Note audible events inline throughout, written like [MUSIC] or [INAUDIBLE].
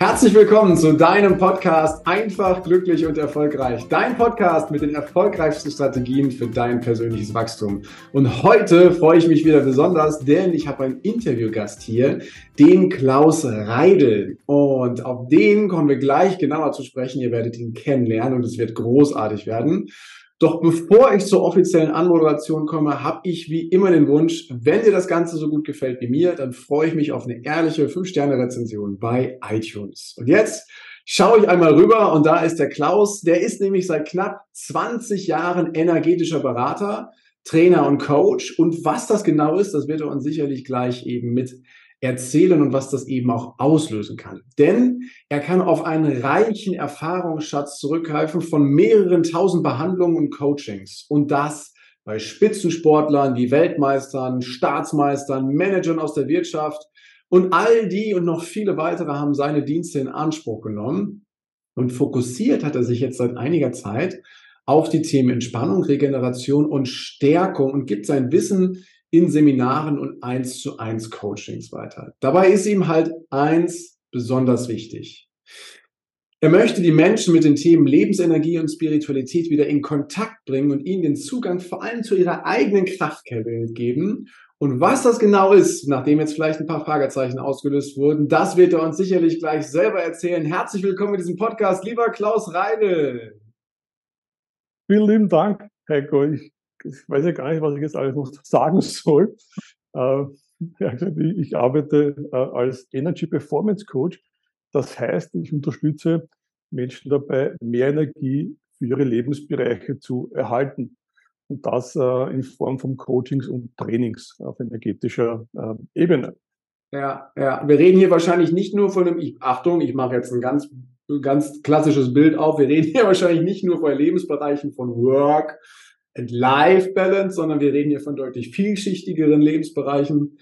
Herzlich willkommen zu deinem Podcast Einfach, glücklich und erfolgreich. Dein Podcast mit den erfolgreichsten Strategien für dein persönliches Wachstum. Und heute freue ich mich wieder besonders, denn ich habe einen Interviewgast hier, den Klaus Reidel. Und auf den kommen wir gleich genauer zu sprechen. Ihr werdet ihn kennenlernen und es wird großartig werden. Doch bevor ich zur offiziellen Anmoderation komme, habe ich wie immer den Wunsch, wenn dir das Ganze so gut gefällt wie mir, dann freue ich mich auf eine ehrliche 5-Sterne-Rezension bei iTunes. Und jetzt schaue ich einmal rüber und da ist der Klaus. Der ist nämlich seit knapp 20 Jahren energetischer Berater, Trainer und Coach. Und was das genau ist, das wird er uns sicherlich gleich eben mit erzählen und was das eben auch auslösen kann. Denn er kann auf einen reichen Erfahrungsschatz zurückgreifen von mehreren tausend Behandlungen und Coachings. Und das bei Spitzensportlern wie Weltmeistern, Staatsmeistern, Managern aus der Wirtschaft. Und all die und noch viele weitere haben seine Dienste in Anspruch genommen. Und fokussiert hat er sich jetzt seit einiger Zeit auf die Themen Entspannung, Regeneration und Stärkung und gibt sein Wissen in Seminaren und eins zu eins Coachings weiter. Dabei ist ihm halt eins besonders wichtig. Er möchte die Menschen mit den Themen Lebensenergie und Spiritualität wieder in Kontakt bringen und ihnen den Zugang vor allem zu ihrer eigenen Kraftquelle geben. Und was das genau ist, nachdem jetzt vielleicht ein paar Fragezeichen ausgelöst wurden, das wird er uns sicherlich gleich selber erzählen. Herzlich willkommen in diesem Podcast, lieber Klaus Reidel. Vielen lieben Dank, Heiko. Ich ich weiß ja gar nicht, was ich jetzt alles noch [LAUGHS] sagen soll. Äh, ich arbeite äh, als Energy Performance Coach. Das heißt, ich unterstütze Menschen dabei, mehr Energie für ihre Lebensbereiche zu erhalten. Und das äh, in Form von Coachings und Trainings auf energetischer Ebene. Ja, ja. Wir reden hier wahrscheinlich nicht nur von einem, ich, Achtung, ich mache jetzt ein ganz, ganz klassisches Bild auf. Wir reden hier wahrscheinlich nicht nur von Lebensbereichen von Work, Life-Balance, sondern wir reden hier von deutlich vielschichtigeren Lebensbereichen.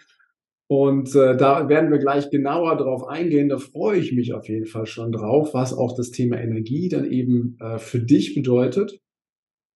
Und äh, da werden wir gleich genauer drauf eingehen. Da freue ich mich auf jeden Fall schon drauf, was auch das Thema Energie dann eben äh, für dich bedeutet.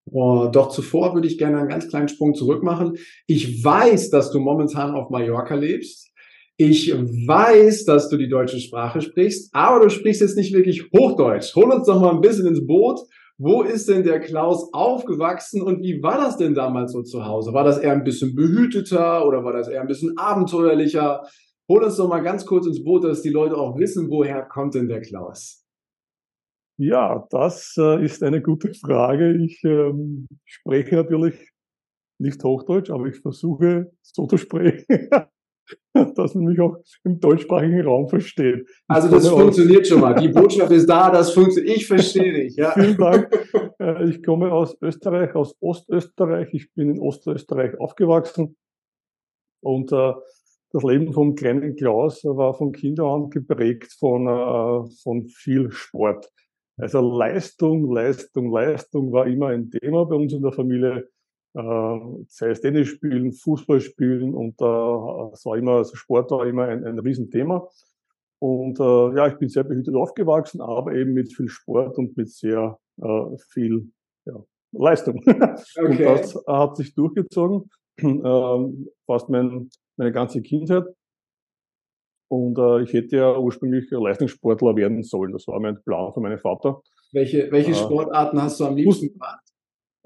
Uh, doch zuvor würde ich gerne einen ganz kleinen Sprung zurück machen. Ich weiß, dass du momentan auf Mallorca lebst. Ich weiß, dass du die deutsche Sprache sprichst, aber du sprichst jetzt nicht wirklich Hochdeutsch. Hol uns doch mal ein bisschen ins Boot wo ist denn der Klaus aufgewachsen und wie war das denn damals so zu Hause? War das eher ein bisschen behüteter oder war das eher ein bisschen abenteuerlicher? Hol uns doch mal ganz kurz ins Boot, dass die Leute auch wissen, woher kommt denn der Klaus? Ja, das äh, ist eine gute Frage. Ich ähm, spreche natürlich nicht Hochdeutsch, aber ich versuche so zu sprechen, [LAUGHS] dass man mich auch im deutschsprachigen Raum versteht. Also das funktioniert aus, schon mal. Die Botschaft ist da, das funktioniert. Ich verstehe dich. Ja. Vielen Dank. Äh, ich komme aus Österreich, aus Ostösterreich. Ich bin in Ostösterreich aufgewachsen und äh, das Leben vom kleinen Klaus war von Kindern an geprägt von, äh, von viel Sport. Also Leistung, Leistung, Leistung war immer ein Thema bei uns in der Familie sei es Tennis spielen, Fußball spielen und äh, es war immer, also Sport war immer ein, ein Riesenthema. Und äh, ja, ich bin sehr behütet aufgewachsen, aber eben mit viel Sport und mit sehr äh, viel ja, Leistung. [LAUGHS] Okay. Und das hat sich durchgezogen, äh, fast mein, meine ganze Kindheit. Und äh, ich hätte ja ursprünglich Leistungssportler werden sollen. Das war mein Plan von meinem Vater. Welche, welche äh, Sportarten hast du am liebsten gemacht?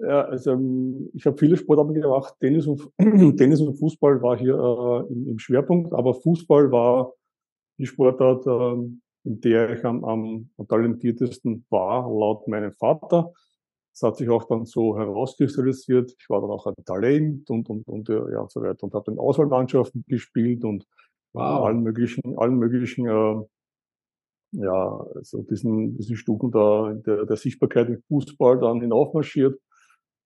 Ja, also ähm, ich habe viele Sportarten gemacht. Tennis und, [CLEARS THROAT] Tennis und Fußball war hier äh, im, im, Schwerpunkt, aber Fußball war die Sportart, äh, in der ich am, am, talentiertesten war, laut meinem Vater. Das hat sich auch dann so herauskristallisiert. Ich war dann auch ein Talent und, und, und, äh, ja, und so weiter und habe in Auswahlmannschaften gespielt und wow. allen möglichen, allen möglichen äh, ja, also diesen, diesen Stufen da, der, der Sichtbarkeit im Fußball dann hinaufmarschiert.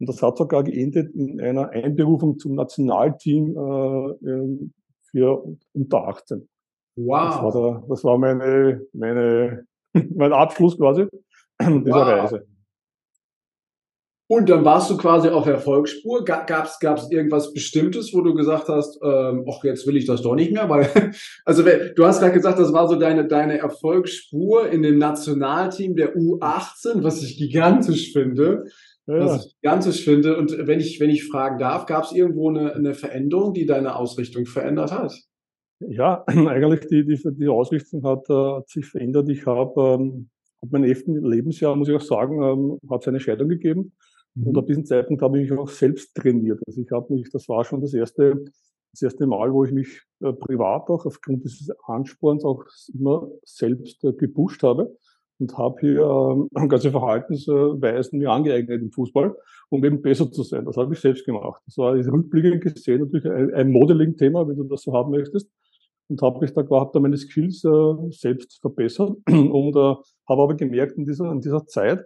Und das hat sogar geendet in einer Einberufung zum Nationalteam äh, ähm, für unter 18. Wow. Das war, der, das war meine, meine, [LAUGHS] mein Abschluss quasi [CLEARS THROAT] dieser wow. Reise. Und dann warst du quasi auf Erfolgsspur. Gab es irgendwas Bestimmtes, wo du gesagt hast, ähm, ach, jetzt will ich das doch nicht mehr? Weil, [LAUGHS] also du hast gerade gesagt, das war so deine, deine Erfolgsspur in dem Nationalteam der U18, was ich gigantisch finde ja. was ich gigantisch finde. Und wenn ich, wenn ich fragen darf, gab es irgendwo eine, eine Veränderung, die deine Ausrichtung verändert hat? Ja, [CLEARS THROAT] eigentlich die, die, die Ausrichtung hat, äh, hat sich verändert. Ich habe ähm, mein elften Lebensjahr, muss ich auch sagen, ähm, hat es eine Scheidung gegeben. Mhm. Und ab diesem Zeitpunkt habe ich mich auch selbst trainiert. Also ich habe mich, das war schon das erste, das erste Mal, wo ich mich äh, privat auch aufgrund dieses Ansporns auch immer selbst äh, gepusht habe und habe hier äh, ganze Verhaltensweisen mir angeeignet im Fußball, um eben besser zu sein. Das habe ich selbst gemacht. Das war rückblickend gesehen natürlich ein, Modeling-Thema, wenn du das so haben möchtest. Und habe mich da da meine Skills äh, selbst verbessert [CLEARS THROAT] und äh, habe aber gemerkt in dieser, in dieser Zeit,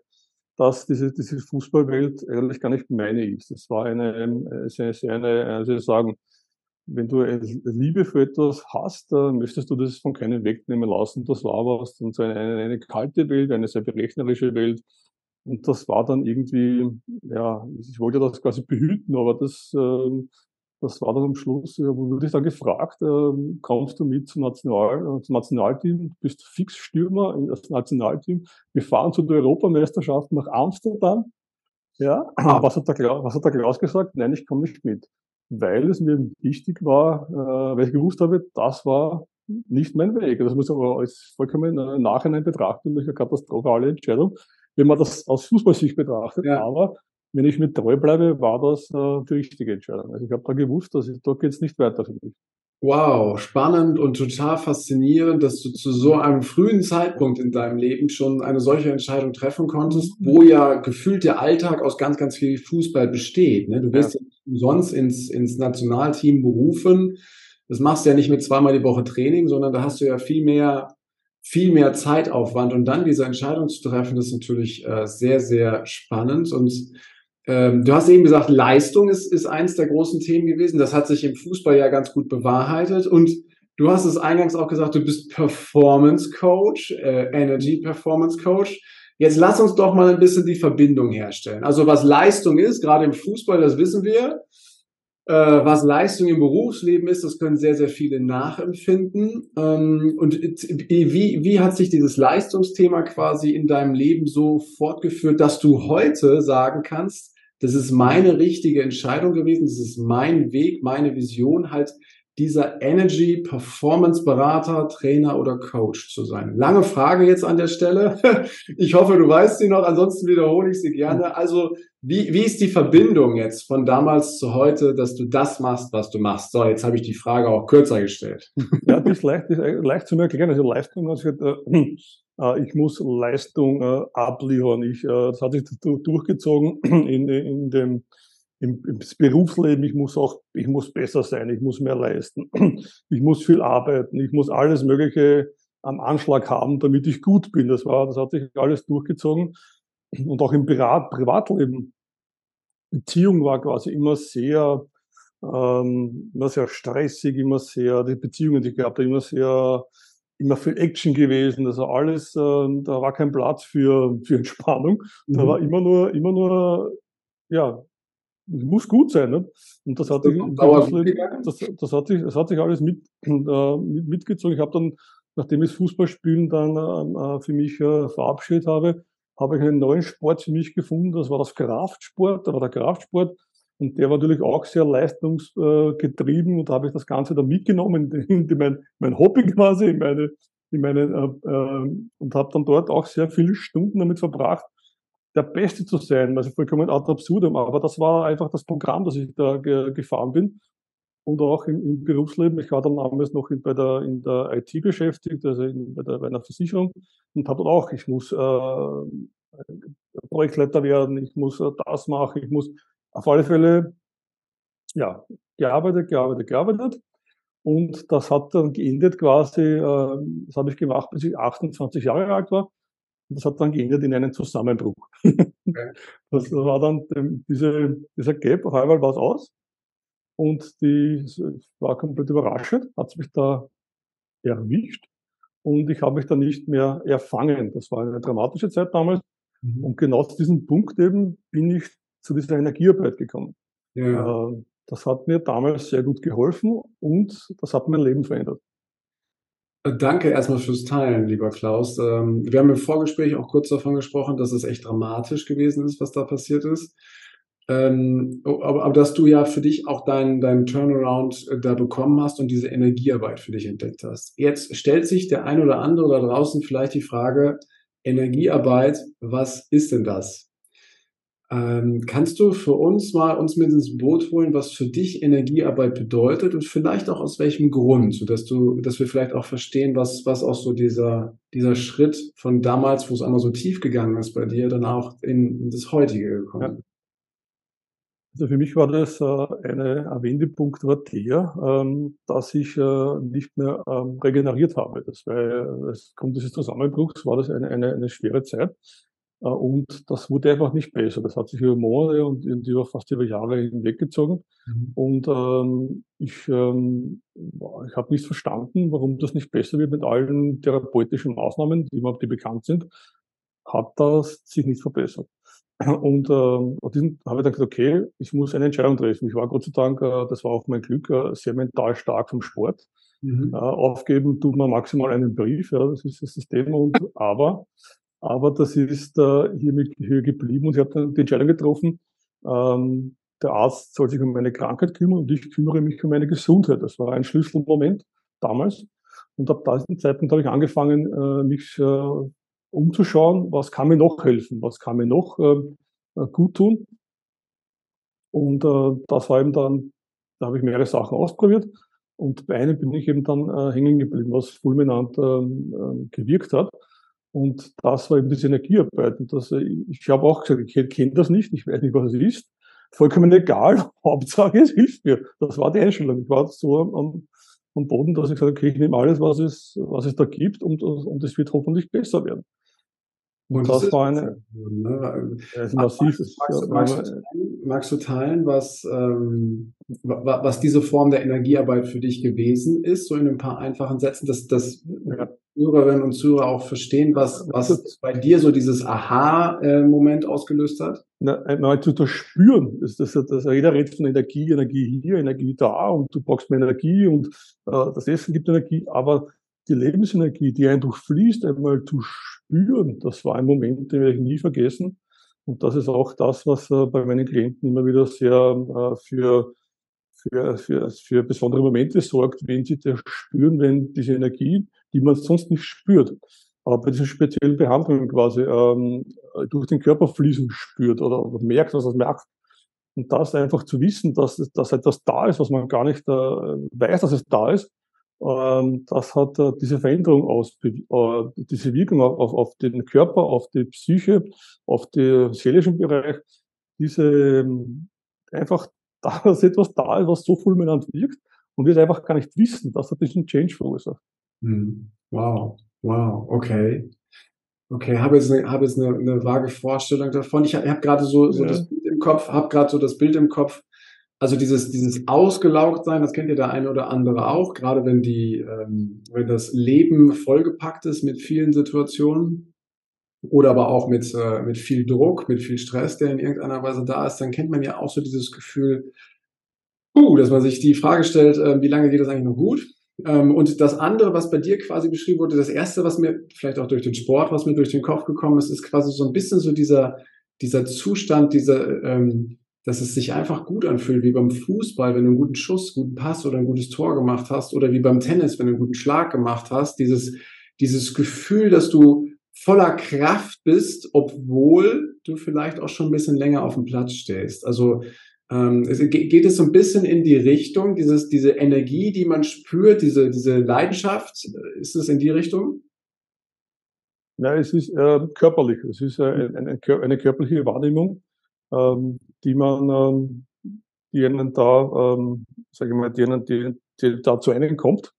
dass diese, diese Fußballwelt eigentlich gar nicht meine ist. Es war eine, eine, eine, eine also sagen, wenn du Liebe für etwas hast, dann möchtest du das von keinem wegnehmen lassen. Das war was, und so eine, eine, kalte Welt, eine sehr berechnerische Welt. Und das war dann irgendwie, ja, ich wollte das quasi behüten, aber das, äh, das war dann am Schluss, ja, wurde ich dann gefragt, äh, kommst du mit zum, National, äh, zum Nationalteam, du bist Fixstürmer das Nationalteam, wir fahren zu der Europameisterschaft nach Amsterdam. Ja, [CLEARS THROAT] ah. was hat, der Klaus, was hat der Klaus gesagt? Nein, ich komme nicht mit weil es mir wichtig war, äh, weil ich gewusst habe, das war nicht mein Weg. Das muss aber als vollkommen äh, Nachhinein betrachten, eine katastrophale Entscheidung, wenn man das aus Fußballsicht betrachtet. Ja. Aber wenn ich mir treu bleibe, war das äh, die richtige Entscheidung. Also ich habe da gewusst, dass ich, da geht es nicht weiter für mich. Wow, spannend und total faszinierend, dass du zu so einem frühen Zeitpunkt in deinem Leben schon eine solche Entscheidung treffen konntest, wo ja gefühlt der Alltag aus ganz, ganz viel Fußball besteht. Ne? Du wirst ja. umsonst ins, ins Nationalteam berufen. Das machst du ja nicht mit zweimal die Woche Training, sondern da hast du ja viel mehr, viel mehr Zeitaufwand. Und dann diese Entscheidung zu treffen, ist natürlich äh, sehr, sehr spannend. Und ähm, du hast eben gesagt, Leistung ist, ist eins der großen Themen gewesen. Das hat sich im Fußball ja ganz gut bewahrheitet. Und du hast es eingangs auch gesagt, du bist Performance Coach, äh, Energy Performance Coach. Jetzt lass uns doch mal ein bisschen die Verbindung herstellen. Also was Leistung ist, gerade im Fußball, das wissen wir. Äh, was Leistung im Berufsleben ist, das können sehr, sehr viele nachempfinden. Ähm, und wie, wie hat sich dieses Leistungsthema quasi in deinem Leben so fortgeführt, dass du heute sagen kannst, das ist meine richtige Entscheidung gewesen, das ist mein Weg, meine Vision, halt dieser Energy Performance Berater, Trainer oder Coach zu sein. Lange Frage jetzt an der Stelle. [LAUGHS] Ich hoffe, du weißt sie noch, ansonsten wiederhole ich sie gerne. Also, wie, wie ist die Verbindung jetzt von damals zu heute, dass du das machst, was du machst? So, jetzt habe ich die Frage auch kürzer gestellt. Ja, das ist leicht, das ist leicht zu erklären. Also Leistung, also, äh, [CLEARS THROAT] äh, ich muss Leistung äh, abliefern. Ich, äh, das hat sich durchgezogen [CLEARS THROAT] in, in dem im, im Berufsleben. Ich muss auch, ich muss besser sein. Ich muss mehr leisten. [CLEARS THROAT] Ich muss viel arbeiten. Ich muss alles Mögliche am Anschlag haben, damit ich gut bin. Das war, das hat sich alles durchgezogen. Und auch im Privat, Privatleben. Beziehung war quasi immer sehr, ähm, immer sehr stressig, immer sehr, die Beziehungen, die ich gehabt habe, immer sehr, immer viel Action gewesen. Also alles, äh, da war kein Platz für, für Entspannung. Mhm. Da war immer nur, immer nur, ja, muss gut sein. Ne? Und das hat, sich, das, das, hat sich, das hat sich alles mit, [CLEARS THROAT] äh, mitgezogen. Ich habe dann, nachdem ich das Fußballspielen dann äh, für mich äh, verabschiedet habe, habe ich einen neuen Sport für mich gefunden. Das war das Kraftsport, da war der Kraftsport. Und der war natürlich auch sehr leistungsgetrieben und da habe ich das Ganze dann mitgenommen [LAUGHS] in, in mein, mein Hobby quasi, in meine, in meine, äh, äh, und habe dann dort auch sehr viele Stunden damit verbracht, der Beste zu sein, also vollkommen ad absurdum. Aber das war einfach das Programm, das ich da ge gefahren bin. Und auch im, im, Berufsleben. Ich war dann damals noch in, bei der, in der IT beschäftigt, also in, bei, der, bei einer Versicherung und habe auch, ich muss äh, Projektleiter werden, ich muss äh, das machen, ich muss auf alle Fälle, ja, gearbeitet, gearbeitet, gearbeitet. Und das hat dann geendet quasi, äh, das habe ich gemacht, bis ich 28 Jahre alt war. Das hat dann geendet in einen Zusammenbruch. [LAUGHS] Das war dann ähm, diese, dieser Gap, auf einmal war es aus. Und die war komplett überraschend, hat mich da erwischt. Und ich habe mich da nicht mehr erfangen. Das war eine dramatische Zeit damals. Mhm. Und genau zu diesem Punkt eben bin ich zu dieser Energiearbeit gekommen. Ja. Äh, das hat mir damals sehr gut geholfen und das hat mein Leben verändert. Danke erstmal fürs Teilen, lieber Klaus. Ähm, wir haben im Vorgespräch auch kurz davon gesprochen, dass es echt dramatisch gewesen ist, was da passiert ist. Ähm, aber, aber, dass du ja für dich auch deinen dein Turnaround äh, da bekommen hast und diese Energiearbeit für dich entdeckt hast. Jetzt stellt sich der ein oder andere da draußen vielleicht die Frage, Energiearbeit, was ist denn das? Ähm, kannst du für uns mal uns mit ins Boot holen, was für dich Energiearbeit bedeutet und vielleicht auch aus welchem Grund, sodass du, dass wir vielleicht auch verstehen, was, was auch so dieser, dieser Schritt von damals, wo es einmal so tief gegangen ist bei dir, dann auch in, in das heutige gekommen ja. Also für mich war das äh, eine, ein Wendepunkt war der, ähm, dass ich äh, nicht mehr ähm, regeneriert habe. Das war, es kommt dieses Zusammenbruchs, war das eine, eine, eine schwere Zeit. Äh, und das wurde einfach nicht besser. Das hat sich über Monate und über fast über Jahre hinweggezogen. Mhm. Und ähm, ich, ähm, ich habe nicht verstanden, warum das nicht besser wird mit allen therapeutischen Maßnahmen, die überhaupt die bekannt sind, hat das sich nicht verbessert. Und ähm, diesen habe ich dann gesagt, okay, ich muss eine Entscheidung treffen. Ich war Gott sei Dank, äh, das war auch mein Glück, äh, sehr mental stark vom Sport. Mhm. Äh, aufgeben tut man maximal einen Brief, ja, das ist das System. Und aber aber das ist äh, hier mit hier geblieben und ich habe dann die Entscheidung getroffen, ähm, der Arzt soll sich um meine Krankheit kümmern und ich kümmere mich um meine Gesundheit. Das war ein Schlüsselmoment damals. Und ab diesem Zeitpunkt habe ich angefangen, äh, mich äh, umzuschauen, was kann mir noch helfen, was kann mir noch äh, gut tun. Und äh, das war eben dann, da habe ich mehrere Sachen ausprobiert. Und bei einem bin ich eben dann äh, hängen geblieben, was fulminant äh, gewirkt hat. Und das war eben diese Energiearbeit. Und das, ich habe auch gesagt, ich kenne das nicht, ich weiß nicht, was es ist. Vollkommen egal, [LAUGHS] Hauptsache es hilft mir. Das war die Einstellung. Ich war so am, am Boden, dass ich gesagt habe, okay, ich nehme alles, was es, was es da gibt und, und es wird hoffentlich besser werden. Und, das, das war eine, ne? ist massiv. Magst, magst, magst, du teilen, magst, du teilen, was, ähm, was diese Form der Energiearbeit für dich gewesen ist, so in ein paar einfachen Sätzen, dass, dass ja. Zuhörerinnen und Zuhörer auch verstehen, was, was bei dir so dieses Aha-Moment ausgelöst hat? Na, einmal zu das Spüren. Das, das, das, jeder redet von Energie, Energie hier, Energie da und du brauchst mehr Energie und äh, das Essen gibt Energie, aber die Lebensenergie, die einen durchfließt, einmal zu spüren, das war ein Moment, den werde ich nie vergessen. Und das ist auch das, was äh, bei meinen Klienten immer wieder sehr äh, für, für, für, für besondere Momente sorgt, wenn sie das spüren, wenn diese Energie, die man sonst nicht spürt, aber bei diesen speziellen Behandlungen quasi ähm, durch den Körper fließen spürt oder, merkt, er es merkt. Und das einfach zu wissen, dass, dass etwas da ist, was man gar nicht äh, weiß, dass es da ist, ähm, das hat äh, diese Veränderung aus, äh, diese Wirkung auf, auf den Körper, auf die Psyche, auf den seelischen Bereich, diese ähm, einfach, [LAUGHS] dass etwas da ist, was so fulminant wirkt und wir es einfach gar nicht wissen, dass hat diesen Change verursacht. Hm. Wow, wow, okay. Okay, habe jetzt eine, habe jetzt eine, eine vage Vorstellung davon. Ich habe hab gerade so, so ja. das Bild im Kopf, habe gerade so das Bild im Kopf, also dieses, dieses ausgelaugt sein, das kennt ja der eine oder andere auch, gerade wenn die, ähm, wenn das Leben vollgepackt ist mit vielen Situationen oder aber auch mit, äh, mit viel Druck, mit viel Stress, der in irgendeiner Weise da ist, dann kennt man ja auch so dieses Gefühl, uh, dass man sich die Frage stellt, äh, wie lange geht das eigentlich noch gut? Ähm, und das andere, was bei dir quasi beschrieben wurde, das erste, was mir vielleicht auch durch den Sport, was mir durch den Kopf gekommen ist, ist quasi so ein bisschen so dieser, dieser Zustand, dieser, ähm, dass es sich einfach gut anfühlt, wie beim Fußball, wenn du einen guten Schuss, guten Pass oder ein gutes Tor gemacht hast, oder wie beim Tennis, wenn du einen guten Schlag gemacht hast, dieses, dieses Gefühl, dass du voller Kraft bist, obwohl du vielleicht auch schon ein bisschen länger auf dem Platz stehst. Also ähm, es geht es so ein bisschen in die Richtung, dieses, diese Energie, die man spürt, diese, diese Leidenschaft, ist es in die Richtung? Nein, es ist äh, körperlich. Es ist äh, eine, eine körperliche Wahrnehmung ähm, die man, ähm, die einen da, ähm, sage ich mal, die, einen, die, die da zu einem kommt.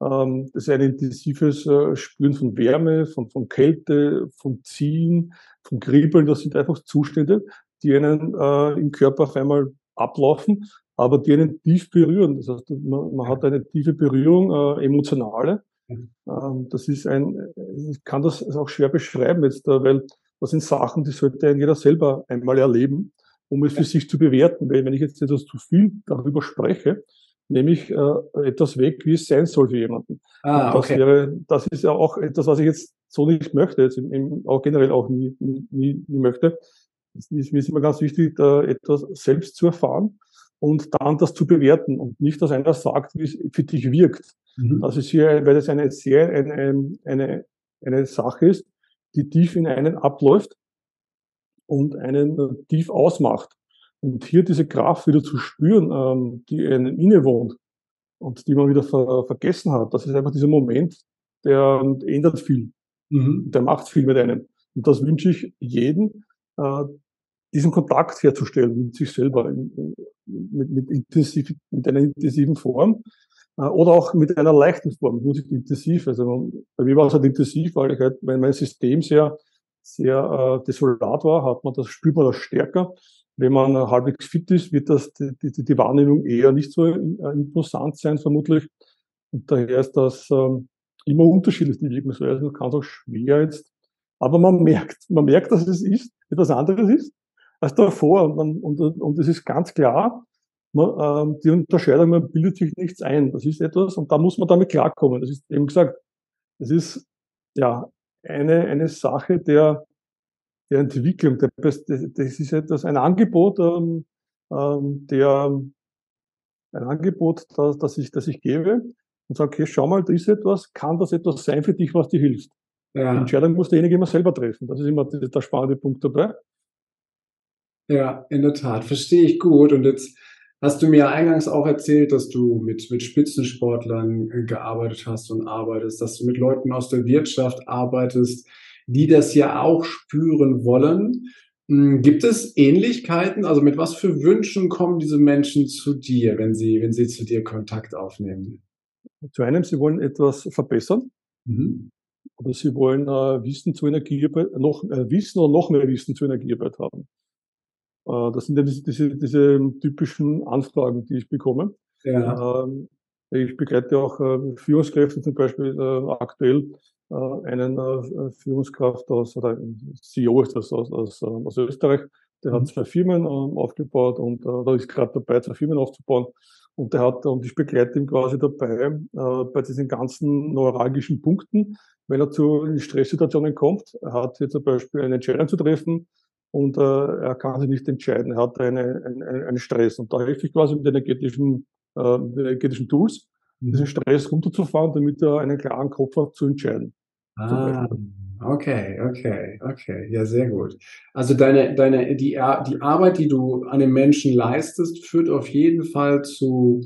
Ähm, das ist ein intensives äh, Spüren von Wärme, von, von Kälte, von Ziehen, von Kribbeln. Das sind einfach Zustände, die einen äh, im Körper auf einmal ablaufen, aber die einen tief berühren. Das heißt, man, man hat eine tiefe Berührung, äh, emotionale. Ähm, das ist ein, ich kann das auch schwer beschreiben jetzt, äh, weil das sind Sachen, die sollte jeder selber einmal erleben, um es für sich zu bewerten. Weil wenn ich jetzt etwas zu viel darüber spreche, nehme ich äh, etwas weg, wie es sein soll für jemanden. Ah, das, okay. wäre, das ist ja auch etwas, was ich jetzt so nicht möchte, jetzt im, im, auch generell auch nie, nie, nie möchte. Es ist mir ist immer ganz wichtig, da etwas selbst zu erfahren und dann das zu bewerten und nicht, dass einer sagt, wie es für dich wirkt. Mhm. Das ist hier, weil das eine sehr, eine, eine, eine Sache ist, die tief in einen abläuft und einen tief ausmacht. Und hier diese Kraft wieder zu spüren, ähm, die einem innewohnt und die man wieder ver vergessen hat, das ist einfach dieser Moment, der ändert viel. Mhm. Der macht viel mit einem. Und das wünsche ich jedem, äh, diesen Kontakt herzustellen mit sich selber, in, in, mit, mit, intensiv, mit einer intensiven Form äh, oder auch mit einer leichten Form, muss ich intensiv. Also bei mir war es halt intensiv, weil ich halt, wenn mein System sehr, sehr äh, desolat war, hat man das, spürt man das stärker. Wenn man äh, halbwegs fit ist, wird das die, die, die Wahrnehmung eher nicht so äh, imposant sein, vermutlich. Und daher ist das ähm, immer unterschiedlich, die Wirkungsweise. Man kann es auch schwer jetzt aber man merkt, man merkt, dass es ist, etwas anderes ist als davor. Und, und, und es ist ganz klar, man, ähm, die Unterscheidung, man bildet sich nichts ein. Das ist etwas, und da muss man damit klarkommen. Das ist eben gesagt, es ist ja eine, eine Sache der, der Entwicklung. Der, das, das ist etwas, ein Angebot, ähm, ähm, der, ein Angebot, das, das, ich, das ich gebe und sage, okay, schau mal, da ist etwas, kann das etwas sein für dich, was dir hilft? Ja. Die Entscheidung muss derjenige immer selber treffen. Das ist immer der, spannende Punkt dabei. Ja, in der Tat. Verstehe ich gut. Und jetzt hast du mir eingangs auch erzählt, dass du mit, mit Spitzensportlern äh, gearbeitet hast und arbeitest, dass du mit Leuten aus der Wirtschaft arbeitest, die das ja auch spüren wollen. Hm, gibt es Ähnlichkeiten? Also mit was für Wünschen kommen diese Menschen zu dir, wenn sie, wenn sie zu dir Kontakt aufnehmen? Zu einem, sie wollen etwas verbessern. Mhm oder sie wollen äh, Wissen zur Energiearbeit, noch äh, Wissen oder noch mehr Wissen zur Energiearbeit haben. Äh, das sind ja diese, diese, diese typischen Anfragen, die ich bekomme. Ja. Ähm, ich begleite auch äh, Führungskräfte, zum Beispiel äh, aktuell äh, einen Führungskraft aus, oder ein CEO ist das aus, aus, äh, aus Österreich, der mhm. hat zwei Firmen äh, aufgebaut und äh, da ist gerade dabei, zwei Firmen aufzubauen. Und der hat, und ich begleite ihn quasi dabei, äh, bei diesen ganzen neuralgischen Punkten, wenn er zu Stresssituationen kommt. Er hat hier zum Beispiel eine Entscheidung zu treffen und äh, er kann sich nicht entscheiden. Er hat eine, eine, einen Stress. Und da helfe ich quasi mit energetischen, äh, mit energetischen Tools, mhm. diesen Stress runterzufahren, damit er einen klaren Kopf hat zu entscheiden. Ah, okay, okay, okay. Ja, sehr gut. Also deine, deine, die, die Arbeit, die du an den Menschen leistest, führt auf jeden Fall zu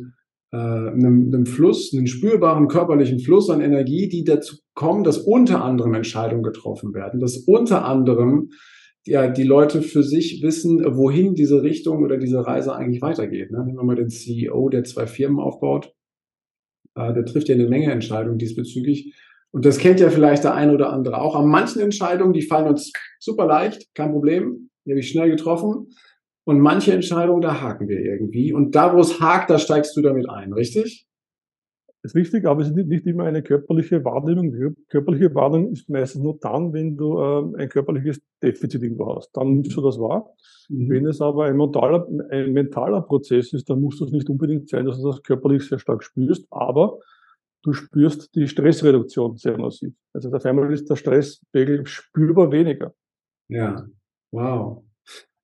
äh, einem, einem Fluss, einem spürbaren körperlichen Fluss an Energie, die dazu kommen, dass unter anderem Entscheidungen getroffen werden, dass unter anderem ja, die Leute für sich wissen, wohin diese Richtung oder diese Reise eigentlich weitergeht. Ne? Nehmen wir mal den CEO, der zwei Firmen aufbaut, äh, der trifft ja eine Menge Entscheidungen diesbezüglich und das kennt ja vielleicht der eine oder andere auch. An manchen Entscheidungen, die fallen uns super leicht, kein Problem, die habe ich schnell getroffen. Und manche Entscheidungen, da haken wir irgendwie. Und da, wo es hakt, da steigst du damit ein, richtig? Das ist richtig, aber es ist nicht immer eine körperliche Wahrnehmung. Die körperliche Wahrnehmung ist meistens nur dann, wenn du äh, ein körperliches Defizit irgendwo hast. Dann nimmst du das wahr. Mhm. Wenn es aber ein mentaler, ein mentaler Prozess ist, dann muss das nicht unbedingt sein, dass du das körperlich sehr stark spürst, aber du spürst die Stressreduktion sehr massiv. Also auf einmal ist der Stresspegel spürbar weniger. Ja, wow.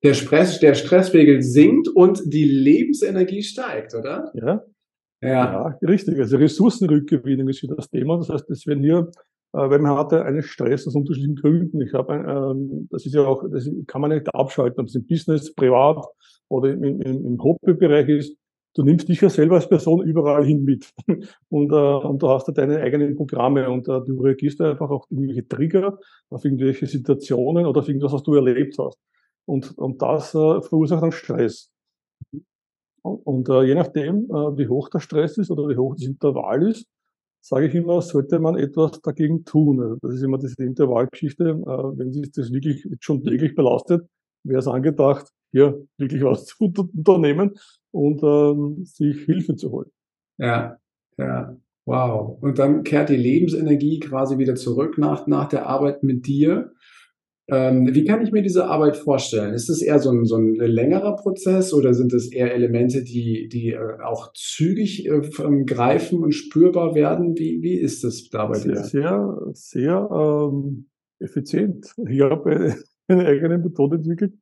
Der, Stress, der Stresspegel sinkt und die Lebensenergie steigt, oder? Ja. Ja, ja richtig. Also Ressourcenrückgewinnung ist hier das Thema. Das heißt, es werden hier, äh, weil man hatte einen Stress aus unterschiedlichen Gründen. Ich habe, ähm, das ist ja auch, das kann man nicht abschalten, ob es im Business, privat oder im, im, im Hobbybereich ist du nimmst dich ja selber als Person überall hin mit. [LAUGHS] Und, äh, und du hast ja deine eigenen Programme und äh, du reagierst einfach auf irgendwelche Trigger, auf irgendwelche Situationen oder auf irgendwas, was du erlebt hast. Und, und das äh, verursacht dann Stress. Und, und äh, je nachdem, äh, wie hoch der Stress ist oder wie hoch das Intervall ist, sage ich immer, sollte man etwas dagegen tun. Also das ist immer diese Intervallgeschichte. Äh, wenn sich das wirklich schon täglich belastet, wäre es angedacht, hier wirklich was zu unternehmen und ähm, sich Hilfe zu holen. Ja, ja, wow. Und dann kehrt die Lebensenergie quasi wieder zurück nach, nach der Arbeit mit dir. Ähm, wie kann ich mir diese Arbeit vorstellen? Ist es eher so ein, so ein längerer Prozess oder sind es eher Elemente, die, die äh, auch zügig äh, greifen und spürbar werden? Wie, wie ist es dabei? Sehr, sehr, sehr ähm, effizient. Ich habe eine, [LAUGHS] eine eigene Methode entwickelt,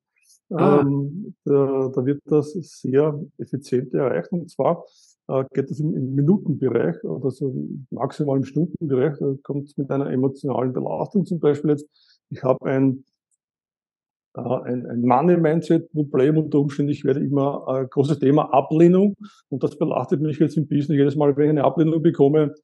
Ah. Ähm, da, da, wird das sehr effizient erreicht. Und zwar äh, geht das im, im, Minutenbereich oder so maximal im Stundenbereich. Da kommt es mit einer emotionalen Belastung zum Beispiel jetzt. Ich habe ein, äh, ein, ein Money-Mindset-Problem unter Umständen. Ich werde immer ein großes Thema Ablehnung und das belastet mich jetzt im Business. Jedes Mal, wenn ich eine Ablehnung bekomme,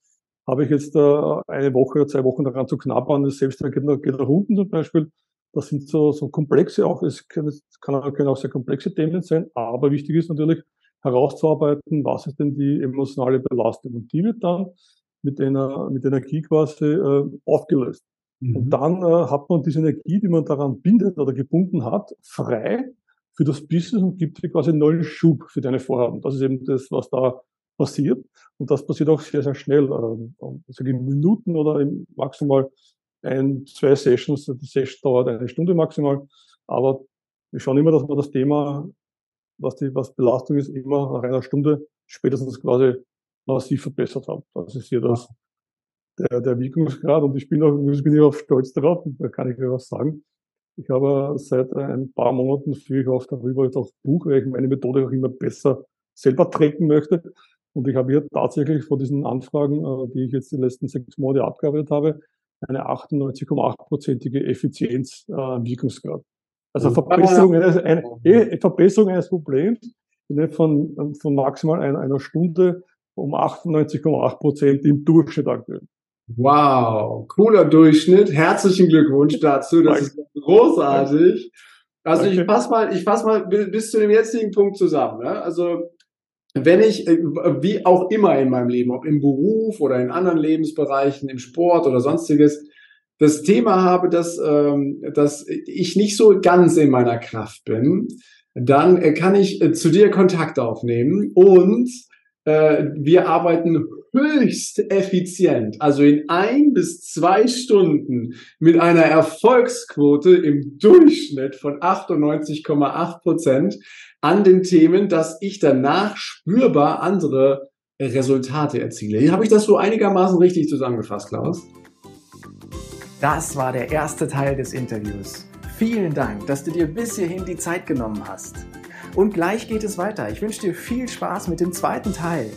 habe ich jetzt äh, eine Woche oder zwei Wochen daran zu knabbern. Das selbst geht nach, geht nach unten zum Beispiel. Das sind so, so komplexe auch, es kann, es können auch sehr komplexe Themen sein, aber wichtig ist natürlich herauszuarbeiten, was ist denn die emotionale Belastung. Und die wird dann mit einer, mit Energie quasi äh, aufgelöst. Mhm. Und dann äh, hat man diese Energie, die man daran bindet oder gebunden hat, frei für das Business und gibt dir quasi einen neuen Schub für deine Vorhaben. Das ist eben das, was da passiert. Und das passiert auch sehr, sehr schnell. Also in Minuten oder maximal ein, zwei Sessions. Die Session dauert eine Stunde maximal. Aber wir schauen immer, dass wir das Thema, was die, was Belastung ist, immer nach einer Stunde spätestens quasi massiv verbessert haben. Das ist hier das, der, der Wirkungsgrad. Und ich bin auch, ich bin auch stolz darauf. Da kann ich mir was sagen. Ich habe seit ein paar Monaten führe ich auch darüber jetzt auch Buch, weil ich meine Methode auch immer besser selber tracken möchte. Und ich habe hier tatsächlich von diesen Anfragen, äh, die ich jetzt die letzten sechs Monate abgearbeitet habe, eine 98,8-prozentige Effizienz äh, Wirkungsgrad. Also Verbesserung eines, eine, eh, Verbesserung eines Problems von, von maximal einer, einer Stunde um 98,8 Prozent im Durchschnitt aktuell. Wow, cooler Durchschnitt. Herzlichen Glückwunsch dazu. Das ist großartig. Also ich fasse mal, ich fasse mal bis zu dem jetzigen Punkt zusammen. Ne? Also wenn ich, äh, wie auch immer in meinem Leben, ob im Beruf oder in anderen Lebensbereichen, im Sport oder sonstiges, das Thema habe, dass, ähm, dass ich nicht so ganz in meiner Kraft bin, dann äh, kann ich äh, zu dir Kontakt aufnehmen und wir arbeiten höchst effizient, also in ein bis zwei Stunden mit einer Erfolgsquote im Durchschnitt von 98,8 Prozent an den Themen, dass ich danach spürbar andere Resultate erziele. Habe ich das so einigermaßen richtig zusammengefasst, Klaus? Das war der erste Teil des Interviews. Vielen Dank, dass du dir bis hierhin die Zeit genommen hast. Und gleich geht es weiter. Ich wünsche dir viel Spaß mit dem zweiten Teil.